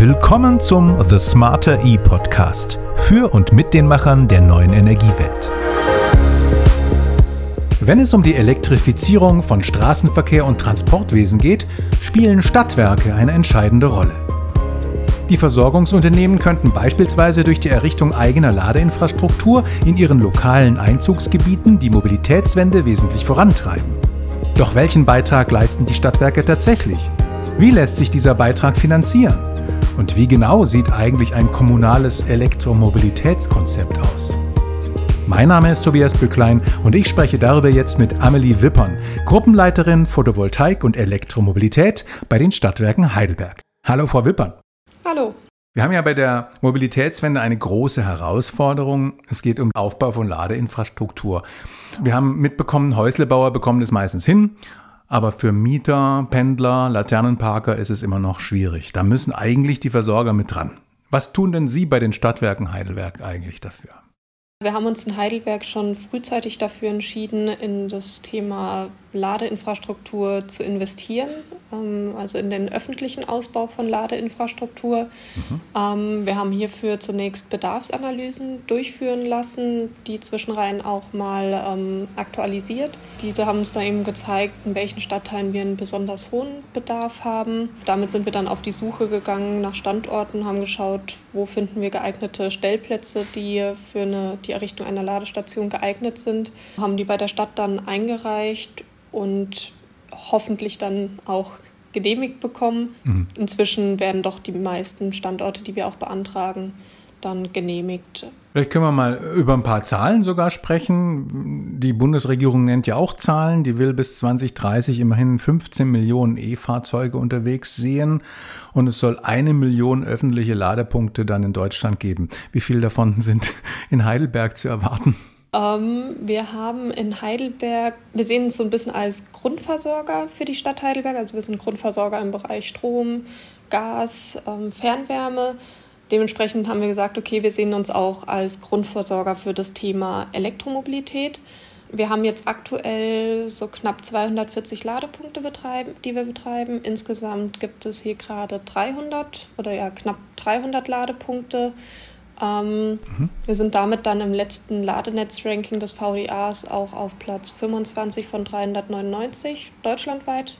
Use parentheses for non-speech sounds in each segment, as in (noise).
Willkommen zum The Smarter E Podcast für und mit den Machern der neuen Energiewelt. Wenn es um die Elektrifizierung von Straßenverkehr und Transportwesen geht, spielen Stadtwerke eine entscheidende Rolle. Die Versorgungsunternehmen könnten beispielsweise durch die Errichtung eigener Ladeinfrastruktur in ihren lokalen Einzugsgebieten die Mobilitätswende wesentlich vorantreiben. Doch welchen Beitrag leisten die Stadtwerke tatsächlich? Wie lässt sich dieser Beitrag finanzieren? Und wie genau sieht eigentlich ein kommunales Elektromobilitätskonzept aus? Mein Name ist Tobias Bücklein und ich spreche darüber jetzt mit Amelie Wippern, Gruppenleiterin Photovoltaik und Elektromobilität bei den Stadtwerken Heidelberg. Hallo, Frau Wippern. Hallo. Wir haben ja bei der Mobilitätswende eine große Herausforderung. Es geht um Aufbau von Ladeinfrastruktur. Wir haben mitbekommen, Häuslebauer bekommen das meistens hin aber für Mieter, Pendler, Laternenparker ist es immer noch schwierig. Da müssen eigentlich die Versorger mit dran. Was tun denn Sie bei den Stadtwerken Heidelberg eigentlich dafür? Wir haben uns in Heidelberg schon frühzeitig dafür entschieden, in das Thema Ladeinfrastruktur zu investieren, ähm, also in den öffentlichen Ausbau von Ladeinfrastruktur. Mhm. Ähm, wir haben hierfür zunächst Bedarfsanalysen durchführen lassen, die Zwischenreihen auch mal ähm, aktualisiert. Diese haben uns da eben gezeigt, in welchen Stadtteilen wir einen besonders hohen Bedarf haben. Damit sind wir dann auf die Suche gegangen nach Standorten, haben geschaut, wo finden wir geeignete Stellplätze, die für eine, die Errichtung einer Ladestation geeignet sind, haben die bei der Stadt dann eingereicht und hoffentlich dann auch genehmigt bekommen. Mhm. Inzwischen werden doch die meisten Standorte, die wir auch beantragen, dann genehmigt. Vielleicht können wir mal über ein paar Zahlen sogar sprechen. Die Bundesregierung nennt ja auch Zahlen. Die will bis 2030 immerhin 15 Millionen E-Fahrzeuge unterwegs sehen und es soll eine Million öffentliche Ladepunkte dann in Deutschland geben. Wie viele davon sind in Heidelberg zu erwarten? Ähm, wir haben in Heidelberg, wir sehen uns so ein bisschen als Grundversorger für die Stadt Heidelberg. Also wir sind Grundversorger im Bereich Strom, Gas, ähm, Fernwärme. Dementsprechend haben wir gesagt, okay, wir sehen uns auch als Grundversorger für das Thema Elektromobilität. Wir haben jetzt aktuell so knapp 240 Ladepunkte, betreiben, die wir betreiben. Insgesamt gibt es hier gerade 300 oder ja knapp 300 Ladepunkte. Ähm, mhm. Wir sind damit dann im letzten Ladenetz-Ranking des VDAs auch auf Platz 25 von 399 deutschlandweit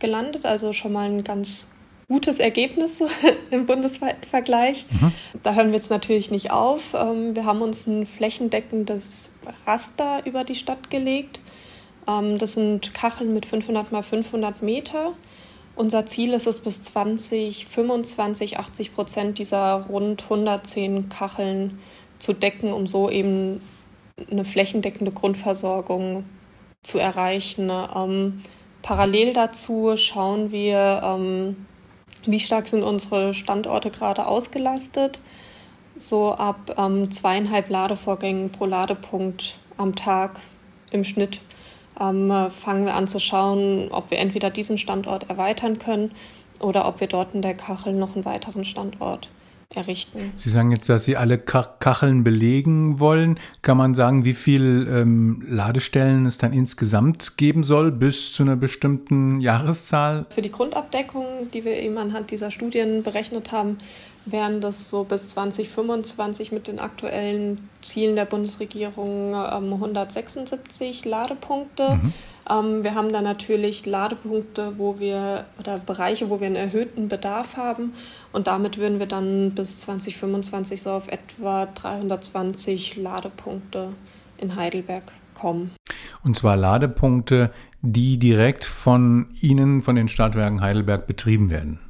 gelandet. Also schon mal ein ganz gutes Ergebnis (laughs) im bundesweiten Vergleich. Mhm. Da hören wir jetzt natürlich nicht auf. Ähm, wir haben uns ein flächendeckendes Raster über die Stadt gelegt. Ähm, das sind Kacheln mit 500 mal 500 Meter. Unser Ziel ist es, bis 2025 80 Prozent dieser rund 110 Kacheln zu decken, um so eben eine flächendeckende Grundversorgung zu erreichen. Ähm, parallel dazu schauen wir, ähm, wie stark sind unsere Standorte gerade ausgelastet. So ab ähm, zweieinhalb Ladevorgängen pro Ladepunkt am Tag im Schnitt ähm, fangen wir an zu schauen, ob wir entweder diesen Standort erweitern können oder ob wir dort in der Kachel noch einen weiteren Standort errichten. Sie sagen jetzt, dass Sie alle Kacheln belegen wollen. Kann man sagen, wie viele ähm, Ladestellen es dann insgesamt geben soll bis zu einer bestimmten Jahreszahl? Für die Grundabdeckung, die wir eben anhand dieser Studien berechnet haben, wären das so bis 2025 mit den aktuellen Zielen der Bundesregierung ähm, 176 Ladepunkte. Mhm. Ähm, wir haben da natürlich Ladepunkte, wo wir oder Bereiche, wo wir einen erhöhten Bedarf haben. Und damit würden wir dann bis 2025 so auf etwa 320 Ladepunkte in Heidelberg kommen. Und zwar Ladepunkte, die direkt von Ihnen, von den Stadtwerken Heidelberg betrieben werden.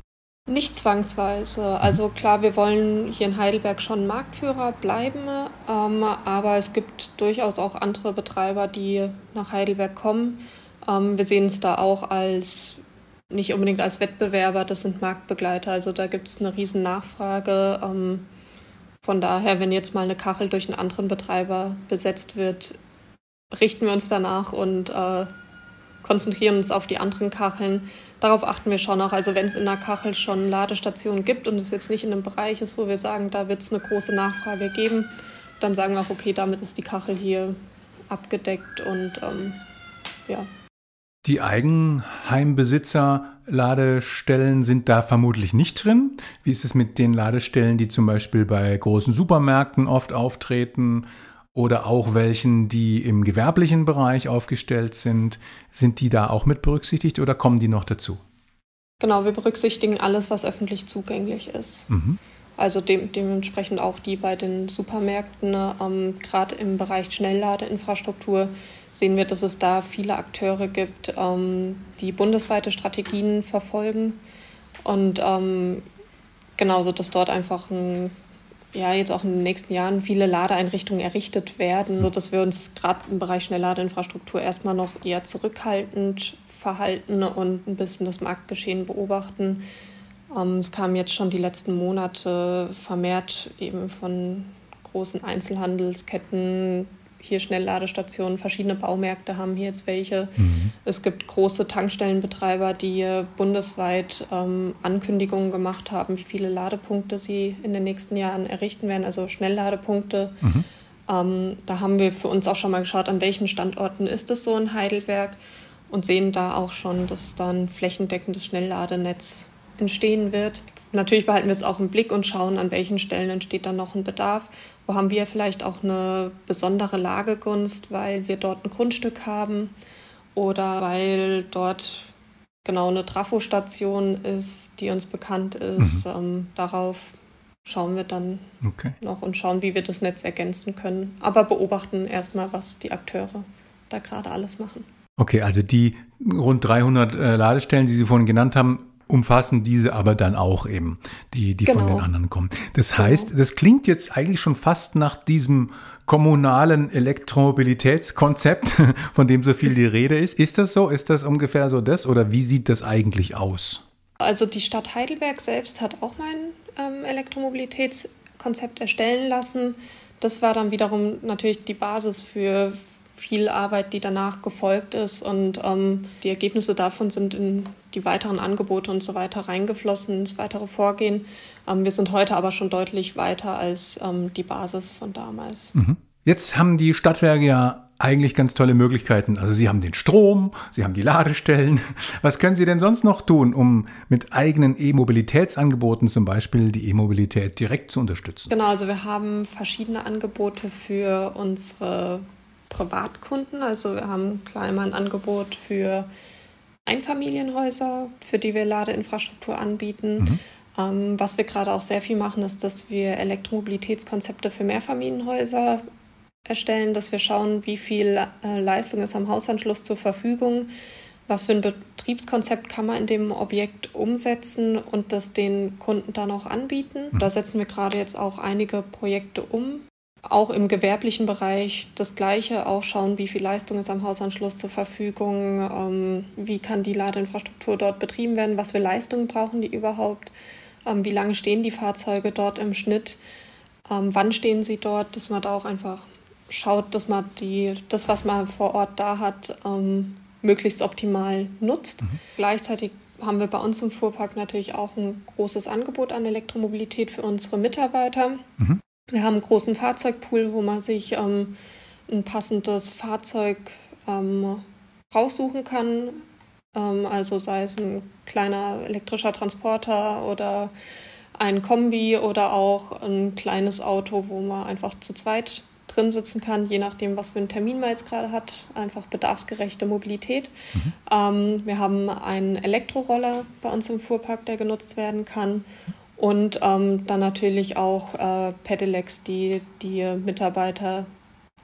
Nicht zwangsweise. Also klar, wir wollen hier in Heidelberg schon Marktführer bleiben, ähm, aber es gibt durchaus auch andere Betreiber, die nach Heidelberg kommen. Ähm, wir sehen es da auch als nicht unbedingt als Wettbewerber, das sind Marktbegleiter. Also da gibt es eine riesen Nachfrage. Ähm, von daher, wenn jetzt mal eine Kachel durch einen anderen Betreiber besetzt wird, richten wir uns danach und äh, konzentrieren uns auf die anderen Kacheln. Darauf achten wir schon auch. Also wenn es in der Kachel schon Ladestationen gibt und es jetzt nicht in einem Bereich ist, wo wir sagen, da wird es eine große Nachfrage geben, dann sagen wir auch, okay, damit ist die Kachel hier abgedeckt und ähm, ja. Die Eigenheimbesitzer Ladestellen sind da vermutlich nicht drin. Wie ist es mit den Ladestellen, die zum Beispiel bei großen Supermärkten oft auftreten oder auch welchen, die im gewerblichen Bereich aufgestellt sind? Sind die da auch mit berücksichtigt oder kommen die noch dazu? Genau, wir berücksichtigen alles, was öffentlich zugänglich ist. Mhm. Also de dementsprechend auch die bei den Supermärkten, ähm, gerade im Bereich Schnellladeinfrastruktur sehen wir, dass es da viele Akteure gibt, ähm, die bundesweite Strategien verfolgen. Und ähm, genauso, dass dort einfach ein, ja, jetzt auch in den nächsten Jahren viele Ladeeinrichtungen errichtet werden, sodass wir uns gerade im Bereich Schnellladeinfrastruktur erstmal noch eher zurückhaltend verhalten und ein bisschen das Marktgeschehen beobachten. Ähm, es kam jetzt schon die letzten Monate vermehrt eben von großen Einzelhandelsketten, hier Schnellladestationen, verschiedene Baumärkte haben hier jetzt welche. Mhm. Es gibt große Tankstellenbetreiber, die bundesweit ähm, Ankündigungen gemacht haben, wie viele Ladepunkte sie in den nächsten Jahren errichten werden, also Schnellladepunkte. Mhm. Ähm, da haben wir für uns auch schon mal geschaut, an welchen Standorten ist es so in Heidelberg und sehen da auch schon, dass dann flächendeckendes Schnellladenetz entstehen wird. Natürlich behalten wir es auch im Blick und schauen, an welchen Stellen entsteht dann noch ein Bedarf. Wo haben wir vielleicht auch eine besondere Lagegunst, weil wir dort ein Grundstück haben oder weil dort genau eine Trafostation ist, die uns bekannt ist. Mhm. Ähm, darauf schauen wir dann okay. noch und schauen, wie wir das Netz ergänzen können. Aber beobachten erstmal, was die Akteure da gerade alles machen. Okay, also die rund 300 äh, Ladestellen, die Sie vorhin genannt haben, umfassen diese aber dann auch eben, die, die genau. von den genau. anderen kommen. Das genau. heißt, das klingt jetzt eigentlich schon fast nach diesem kommunalen Elektromobilitätskonzept, (laughs) von dem so viel die Rede ist. Ist das so? Ist das ungefähr so das? Oder wie sieht das eigentlich aus? Also die Stadt Heidelberg selbst hat auch mein ähm, Elektromobilitätskonzept erstellen lassen. Das war dann wiederum natürlich die Basis für viel Arbeit, die danach gefolgt ist. Und ähm, die Ergebnisse davon sind in die weiteren Angebote und so weiter reingeflossen, ins weitere Vorgehen. Ähm, wir sind heute aber schon deutlich weiter als ähm, die Basis von damals. Mhm. Jetzt haben die Stadtwerke ja eigentlich ganz tolle Möglichkeiten. Also Sie haben den Strom, Sie haben die Ladestellen. (laughs) Was können Sie denn sonst noch tun, um mit eigenen E-Mobilitätsangeboten zum Beispiel die E-Mobilität direkt zu unterstützen? Genau, also wir haben verschiedene Angebote für unsere Privatkunden. Also wir haben klar immer ein Angebot für Einfamilienhäuser, für die wir Ladeinfrastruktur anbieten. Mhm. Ähm, was wir gerade auch sehr viel machen, ist, dass wir Elektromobilitätskonzepte für Mehrfamilienhäuser erstellen, dass wir schauen, wie viel äh, Leistung ist am Hausanschluss zur Verfügung, was für ein Betriebskonzept kann man in dem Objekt umsetzen und das den Kunden dann auch anbieten. Mhm. Da setzen wir gerade jetzt auch einige Projekte um, auch im gewerblichen Bereich das Gleiche, auch schauen, wie viel Leistung ist am Hausanschluss zur Verfügung, ähm, wie kann die Ladeinfrastruktur dort betrieben werden, was für Leistungen brauchen die überhaupt, ähm, wie lange stehen die Fahrzeuge dort im Schnitt, ähm, wann stehen sie dort, dass man da auch einfach schaut, dass man die, das, was man vor Ort da hat, ähm, möglichst optimal nutzt. Mhm. Gleichzeitig haben wir bei uns im Fuhrpark natürlich auch ein großes Angebot an Elektromobilität für unsere Mitarbeiter. Mhm. Wir haben einen großen Fahrzeugpool, wo man sich ähm, ein passendes Fahrzeug ähm, raussuchen kann. Ähm, also sei es ein kleiner elektrischer Transporter oder ein Kombi oder auch ein kleines Auto, wo man einfach zu zweit drin sitzen kann, je nachdem, was für einen Termin man jetzt gerade hat. Einfach bedarfsgerechte Mobilität. Mhm. Ähm, wir haben einen Elektroroller bei uns im Fuhrpark, der genutzt werden kann. Und ähm, dann natürlich auch äh, Pedelecs, die die Mitarbeiter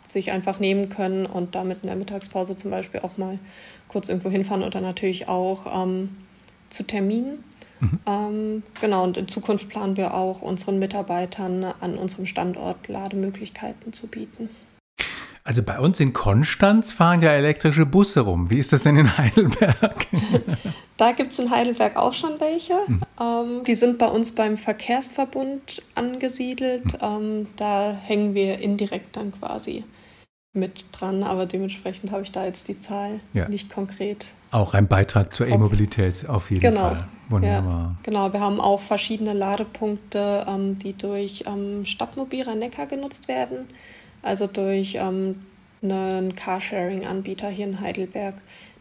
sich einfach nehmen können und damit in der Mittagspause zum Beispiel auch mal kurz irgendwo hinfahren oder natürlich auch ähm, zu Terminen. Mhm. Ähm, genau, und in Zukunft planen wir auch unseren Mitarbeitern an unserem Standort Lademöglichkeiten zu bieten. Also bei uns in Konstanz fahren ja elektrische Busse rum. Wie ist das denn in Heidelberg? da gibt es in Heidelberg auch schon welche. Mhm. Ähm, die sind bei uns beim Verkehrsverbund angesiedelt. Mhm. Ähm, da hängen wir indirekt dann quasi mit dran, aber dementsprechend habe ich da jetzt die Zahl ja. nicht konkret. Auch ein Beitrag zur E-Mobilität auf jeden genau. Fall. Wunderbar. Ja, genau, wir haben auch verschiedene Ladepunkte, ähm, die durch ähm, Stadtmobil Rhein-Neckar genutzt werden also durch ähm, einen Carsharing-Anbieter hier in Heidelberg,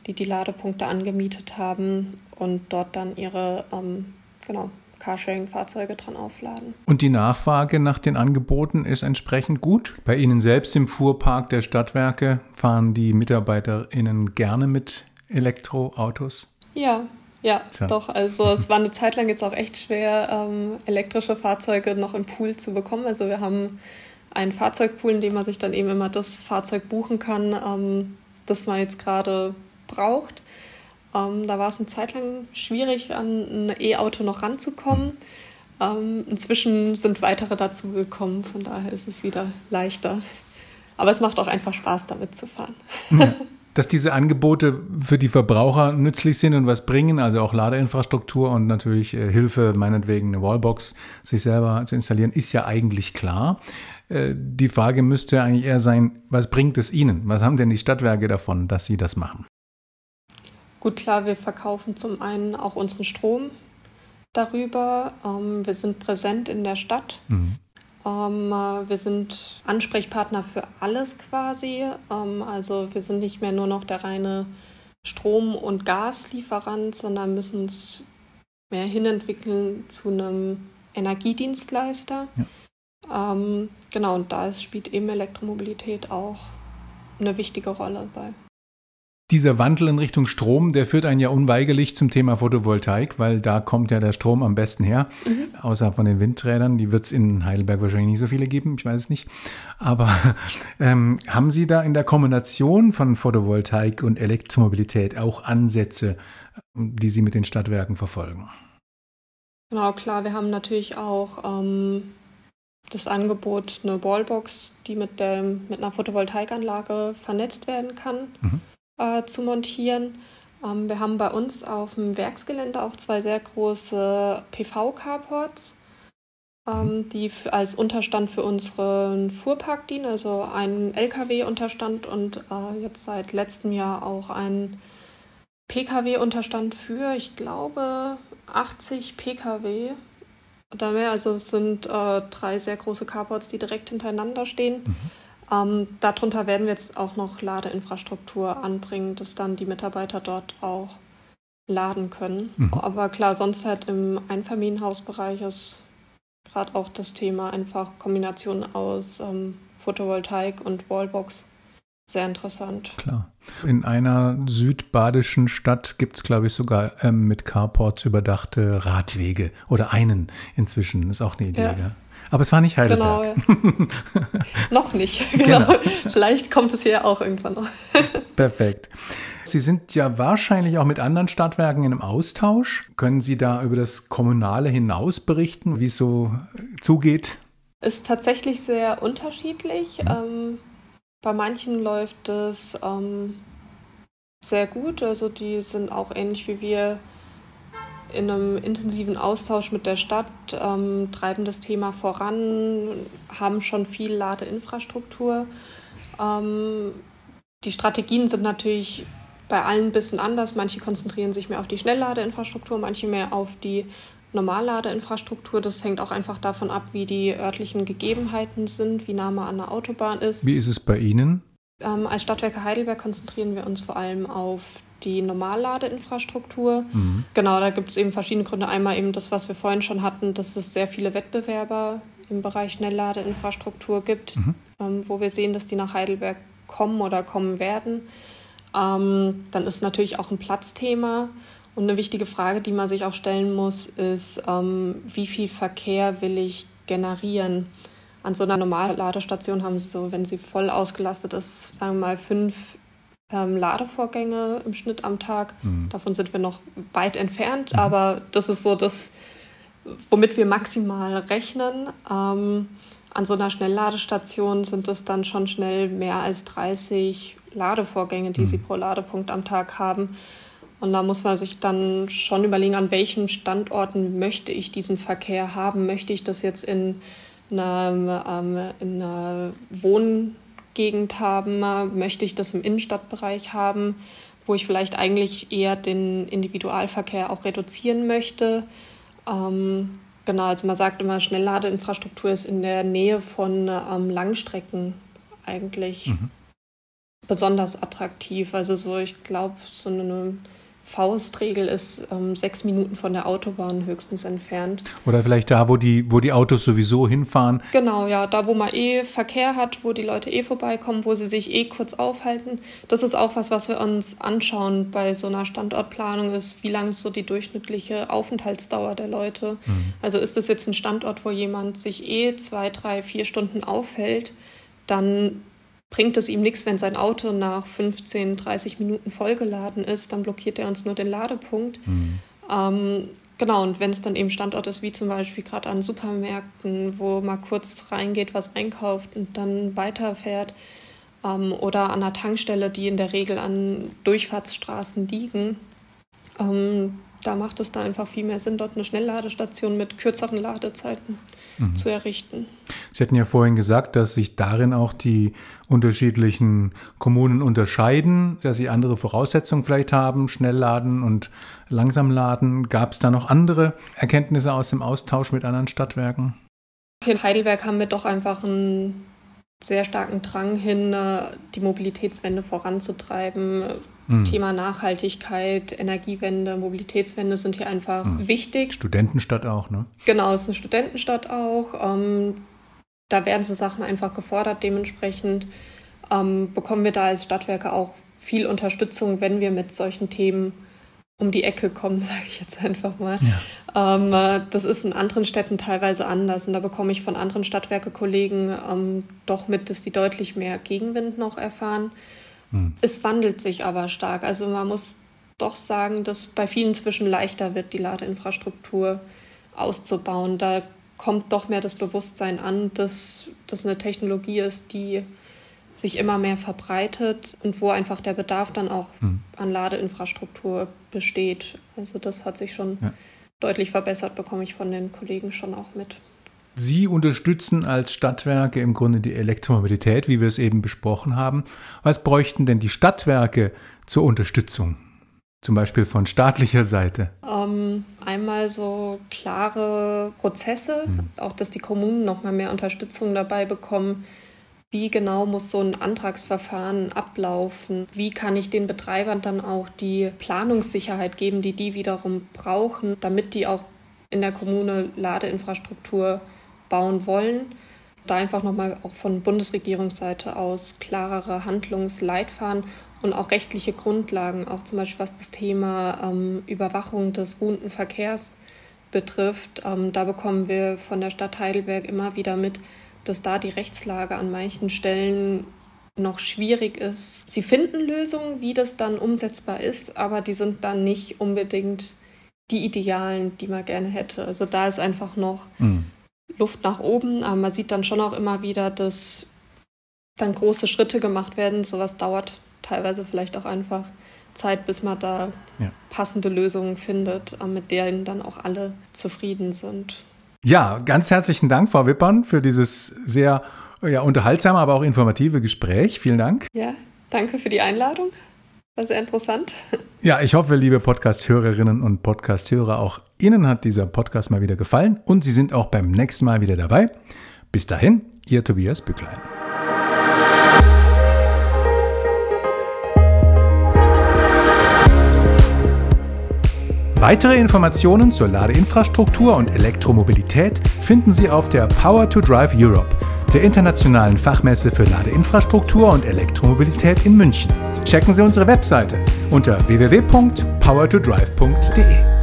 die die Ladepunkte angemietet haben und dort dann ihre ähm, genau, Carsharing-Fahrzeuge dran aufladen. Und die Nachfrage nach den Angeboten ist entsprechend gut. Bei Ihnen selbst im Fuhrpark der Stadtwerke fahren die MitarbeiterInnen gerne mit Elektroautos? Ja, ja, Tja. doch. Also es war eine Zeit lang jetzt auch echt schwer, ähm, elektrische Fahrzeuge noch im Pool zu bekommen. Also wir haben einen Fahrzeugpool, in dem man sich dann eben immer das Fahrzeug buchen kann, ähm, das man jetzt gerade braucht. Ähm, da war es eine Zeit lang schwierig, an ein E-Auto noch ranzukommen. Ähm, inzwischen sind weitere dazugekommen, von daher ist es wieder leichter. Aber es macht auch einfach Spaß, damit zu fahren. Ja. (laughs) Dass diese Angebote für die Verbraucher nützlich sind und was bringen, also auch Ladeinfrastruktur und natürlich äh, Hilfe, meinetwegen eine Wallbox sich selber zu installieren, ist ja eigentlich klar. Äh, die Frage müsste eigentlich eher sein, was bringt es Ihnen? Was haben denn die Stadtwerke davon, dass Sie das machen? Gut, klar, wir verkaufen zum einen auch unseren Strom darüber. Ähm, wir sind präsent in der Stadt. Mhm. Ähm, äh, wir sind Ansprechpartner für alles quasi. Ähm, also wir sind nicht mehr nur noch der reine Strom- und Gaslieferant, sondern müssen uns mehr hinentwickeln zu einem Energiedienstleister. Ja. Ähm, genau, und da spielt eben Elektromobilität auch eine wichtige Rolle bei. Dieser Wandel in Richtung Strom, der führt einen ja unweigerlich zum Thema Photovoltaik, weil da kommt ja der Strom am besten her, mhm. außer von den Windrädern. Die wird es in Heidelberg wahrscheinlich nicht so viele geben, ich weiß es nicht. Aber (laughs) ähm, haben Sie da in der Kombination von Photovoltaik und Elektromobilität auch Ansätze, die Sie mit den Stadtwerken verfolgen? Genau, klar. Wir haben natürlich auch ähm, das Angebot, eine Wallbox, die mit, der, mit einer Photovoltaikanlage vernetzt werden kann. Mhm äh, zu montieren. Ähm, wir haben bei uns auf dem Werksgelände auch zwei sehr große PV-Carports, ähm, die als Unterstand für unseren Fuhrpark dienen, also ein LKW-Unterstand und äh, jetzt seit letztem Jahr auch ein PKW-Unterstand für, ich glaube, 80 PKW oder mehr. Also es sind äh, drei sehr große Carports, die direkt hintereinander stehen. Mhm. Ähm, darunter werden wir jetzt auch noch Ladeinfrastruktur anbringen, dass dann die Mitarbeiter dort auch laden können. Mhm. Aber klar, sonst halt im Einfamilienhausbereich ist gerade auch das Thema einfach Kombination aus ähm, Photovoltaik und Wallbox sehr interessant. Klar. In einer südbadischen Stadt gibt es, glaube ich, sogar ähm, mit Carports überdachte Radwege oder einen inzwischen. Ist auch eine Idee, ja. ja. Aber es war nicht Heidelberg. Genau, ja. (laughs) noch nicht. Genau. (laughs) genau. Vielleicht kommt es hier auch irgendwann noch. (laughs) Perfekt. Sie sind ja wahrscheinlich auch mit anderen Stadtwerken in einem Austausch. Können Sie da über das Kommunale hinaus berichten, wie es so zugeht? Ist tatsächlich sehr unterschiedlich. Mhm. Ähm, bei manchen läuft es ähm, sehr gut. Also die sind auch ähnlich wie wir in einem intensiven Austausch mit der Stadt, ähm, treiben das Thema voran, haben schon viel Ladeinfrastruktur. Ähm, die Strategien sind natürlich bei allen ein bisschen anders. Manche konzentrieren sich mehr auf die Schnellladeinfrastruktur, manche mehr auf die Normalladeinfrastruktur. Das hängt auch einfach davon ab, wie die örtlichen Gegebenheiten sind, wie nah man an der Autobahn ist. Wie ist es bei Ihnen? Ähm, als Stadtwerke Heidelberg konzentrieren wir uns vor allem auf die Normalladeinfrastruktur. Mhm. Genau, da gibt es eben verschiedene Gründe. Einmal eben das, was wir vorhin schon hatten, dass es sehr viele Wettbewerber im Bereich Schnellladeinfrastruktur gibt, mhm. ähm, wo wir sehen, dass die nach Heidelberg kommen oder kommen werden. Ähm, dann ist natürlich auch ein Platzthema. Und eine wichtige Frage, die man sich auch stellen muss, ist, ähm, wie viel Verkehr will ich generieren? An so einer Normalladestation haben Sie so, wenn sie voll ausgelastet ist, sagen wir mal fünf ähm, Ladevorgänge im Schnitt am Tag. Mhm. Davon sind wir noch weit entfernt, mhm. aber das ist so das, womit wir maximal rechnen. Ähm, an so einer Schnellladestation sind es dann schon schnell mehr als 30 Ladevorgänge, die mhm. sie pro Ladepunkt am Tag haben. Und da muss man sich dann schon überlegen, an welchen Standorten möchte ich diesen Verkehr haben. Möchte ich das jetzt in einer, ähm, in einer Wohn Gegend haben? Möchte ich das im Innenstadtbereich haben, wo ich vielleicht eigentlich eher den Individualverkehr auch reduzieren möchte? Ähm, genau, also man sagt immer, Schnellladeinfrastruktur ist in der Nähe von ähm, Langstrecken eigentlich mhm. besonders attraktiv. Also so, ich glaube, so eine Faustregel ist ähm, sechs Minuten von der Autobahn höchstens entfernt. Oder vielleicht da, wo die, wo die Autos sowieso hinfahren. Genau, ja, da wo man eh Verkehr hat, wo die Leute eh vorbeikommen, wo sie sich eh kurz aufhalten. Das ist auch was, was wir uns anschauen bei so einer Standortplanung, ist, wie lang ist so die durchschnittliche Aufenthaltsdauer der Leute. Mhm. Also ist das jetzt ein Standort, wo jemand sich eh zwei, drei, vier Stunden aufhält, dann bringt es ihm nichts, wenn sein Auto nach 15, 30 Minuten vollgeladen ist, dann blockiert er uns nur den Ladepunkt. Mhm. Ähm, genau, und wenn es dann eben Standort ist, wie zum Beispiel gerade an Supermärkten, wo man kurz reingeht, was einkauft und dann weiterfährt, ähm, oder an einer Tankstelle, die in der Regel an Durchfahrtsstraßen liegen, ähm, da macht es da einfach viel mehr Sinn, dort eine Schnellladestation mit kürzeren Ladezeiten mhm. zu errichten. Sie hatten ja vorhin gesagt, dass sich darin auch die unterschiedlichen Kommunen unterscheiden, dass sie andere Voraussetzungen vielleicht haben, schnell laden und langsam laden. Gab es da noch andere Erkenntnisse aus dem Austausch mit anderen Stadtwerken? In Heidelberg haben wir doch einfach einen sehr starken Drang hin, äh, die Mobilitätswende voranzutreiben. Mhm. Thema Nachhaltigkeit, Energiewende, Mobilitätswende sind hier einfach mhm. wichtig. Studentenstadt auch, ne? Genau, es ist eine Studentenstadt auch. Ähm, da werden so Sachen einfach gefordert. Dementsprechend ähm, bekommen wir da als Stadtwerke auch viel Unterstützung, wenn wir mit solchen Themen um die Ecke kommen, (laughs) sage ich jetzt einfach mal. Ja. Ähm, äh, das ist in anderen Städten teilweise anders und da bekomme ich von anderen Stadtwerke-Kollegen ähm, doch mit, dass die deutlich mehr Gegenwind noch erfahren. Hm. Es wandelt sich aber stark. Also man muss doch sagen, dass bei vielen inzwischen leichter wird, die Ladeinfrastruktur auszubauen. Da kommt doch mehr das Bewusstsein an, dass das eine Technologie ist, die sich immer mehr verbreitet und wo einfach der Bedarf dann auch hm. an Ladeinfrastruktur besteht. Also das hat sich schon ja. deutlich verbessert, bekomme ich von den Kollegen schon auch mit. Sie unterstützen als Stadtwerke im Grunde die Elektromobilität, wie wir es eben besprochen haben. Was bräuchten denn die Stadtwerke zur Unterstützung? Zum Beispiel von staatlicher Seite? Ähm, einmal so klare Prozesse, hm. auch dass die Kommunen noch mal mehr Unterstützung dabei bekommen, wie genau muss so ein Antragsverfahren ablaufen? Wie kann ich den Betreibern dann auch die Planungssicherheit geben, die die wiederum brauchen, damit die auch in der Kommune Ladeinfrastruktur bauen wollen? Da einfach nochmal auch von Bundesregierungsseite aus klarere Handlungsleitfaden und auch rechtliche Grundlagen, auch zum Beispiel was das Thema ähm, Überwachung des ruhenden Verkehrs betrifft. Ähm, da bekommen wir von der Stadt Heidelberg immer wieder mit, dass da die Rechtslage an manchen Stellen noch schwierig ist. Sie finden Lösungen, wie das dann umsetzbar ist, aber die sind dann nicht unbedingt die Idealen, die man gerne hätte. Also da ist einfach noch mhm. Luft nach oben, aber man sieht dann schon auch immer wieder, dass dann große Schritte gemacht werden. Sowas dauert teilweise vielleicht auch einfach Zeit, bis man da ja. passende Lösungen findet, mit denen dann auch alle zufrieden sind. Ja, ganz herzlichen Dank, Frau Wippern, für dieses sehr ja, unterhaltsame, aber auch informative Gespräch. Vielen Dank. Ja, danke für die Einladung. War sehr interessant. Ja, ich hoffe, liebe Podcast-Hörerinnen und Podcast-Hörer, auch Ihnen hat dieser Podcast mal wieder gefallen und Sie sind auch beim nächsten Mal wieder dabei. Bis dahin, Ihr Tobias Bücklein. Weitere Informationen zur Ladeinfrastruktur und Elektromobilität finden Sie auf der Power to Drive Europe, der internationalen Fachmesse für Ladeinfrastruktur und Elektromobilität in München. Checken Sie unsere Webseite unter www.powertodrive.de.